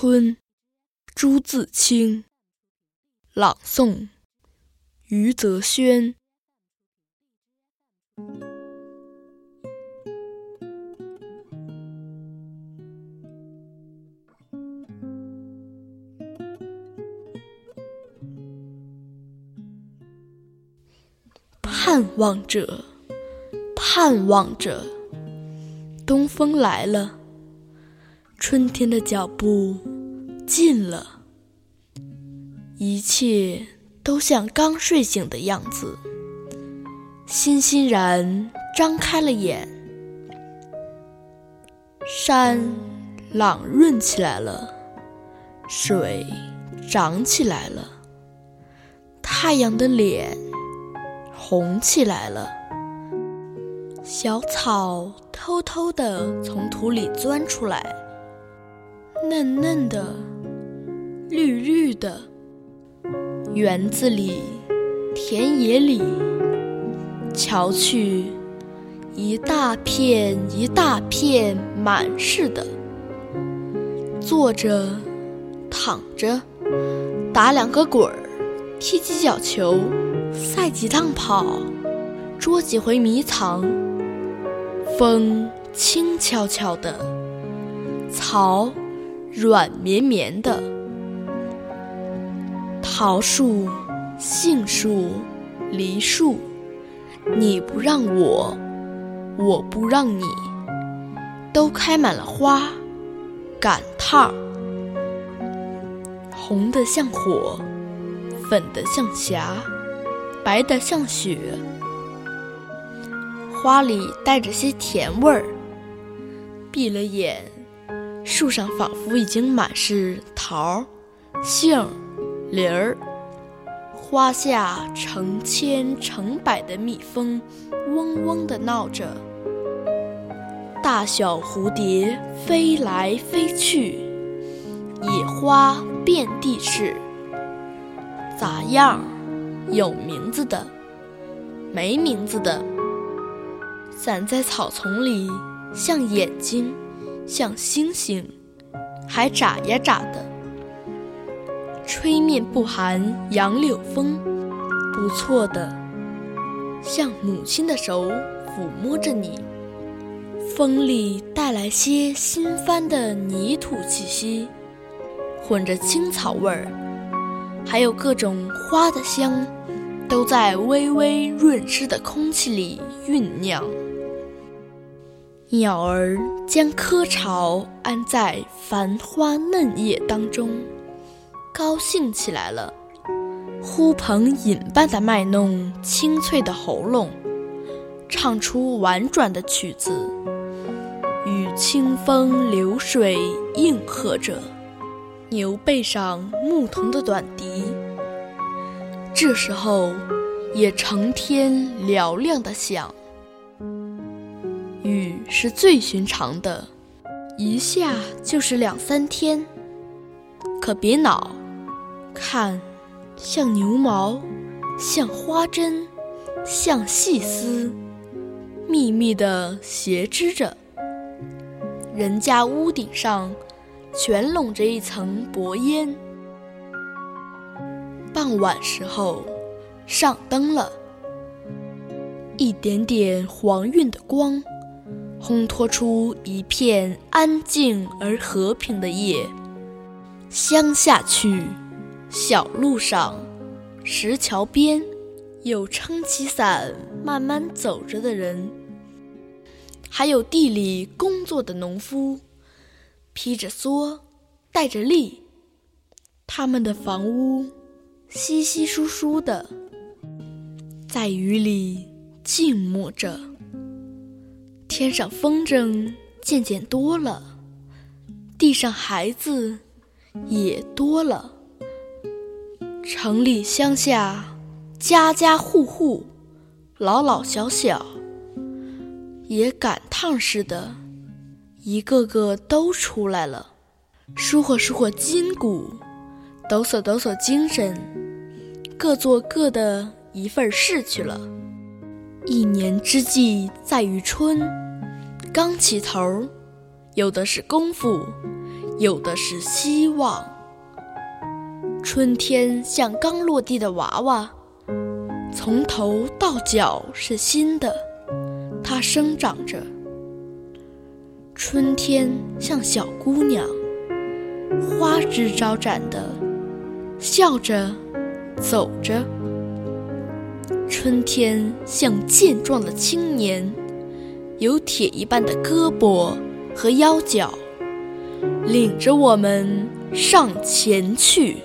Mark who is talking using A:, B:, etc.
A: 春，朱自清。朗诵：余则轩。盼望着，盼望着，东风来了。春天的脚步近了，一切都像刚睡醒的样子，欣欣然张开了眼。山朗润起来了，水涨起来了，太阳的脸红起来了，小草偷偷地从土里钻出来。嫩嫩的，绿绿的，园子里，田野里，瞧去，一大片一大片满是的。坐着，躺着，打两个滚儿，踢几脚球，赛几趟跑，捉几回迷藏。风轻悄悄的，草。软绵绵的桃树、杏树、梨树，你不让我，我不让你，都开满了花，赶趟儿，红的像火，粉的像霞，白的像雪，花里带着些甜味儿，闭了眼。树上仿佛已经满是桃、杏、梨儿，花下成千成百的蜜蜂，嗡嗡地闹着。大小蝴蝶飞来飞去，野花遍地是，杂样有名字的，没名字的，散在草丛里，像眼睛。像星星，还眨呀眨的。吹面不寒杨柳风，不错的，像母亲的手抚摸着你。风里带来些新翻的泥土气息，混着青草味儿，还有各种花的香，都在微微润湿的空气里酝酿。鸟儿将窠巢安在繁花嫩叶当中，高兴起来了，呼朋引伴的卖弄清脆的喉咙，唱出婉转的曲子，与清风流水应和着。牛背上牧童的短笛，这时候也成天嘹亮的响。雨是最寻常的，一下就是两三天。可别恼，看，像牛毛，像花针，像细丝，密密的斜织着。人家屋顶上全笼着一层薄烟。傍晚时候，上灯了，一点点黄晕的光。烘托出一片安静而和平的夜。乡下去，小路上，石桥边，有撑起伞慢慢走着的人，还有地里工作的农夫，披着蓑，带着笠。他们的房屋稀稀疏疏的，在雨里静默着。天上风筝渐渐多了，地上孩子也多了。城里乡下，家家户户，老老小小，也赶趟似的，一个个都出来了，舒活舒活筋骨，抖擞抖擞精神，各做各的一份事去了。一年之计在于春。刚起头，有的是功夫，有的是希望。春天像刚落地的娃娃，从头到脚是新的，它生长着。春天像小姑娘，花枝招展的，笑着走着。春天像健壮的青年，有铁一般的胳膊和腰脚，领着我们上前去。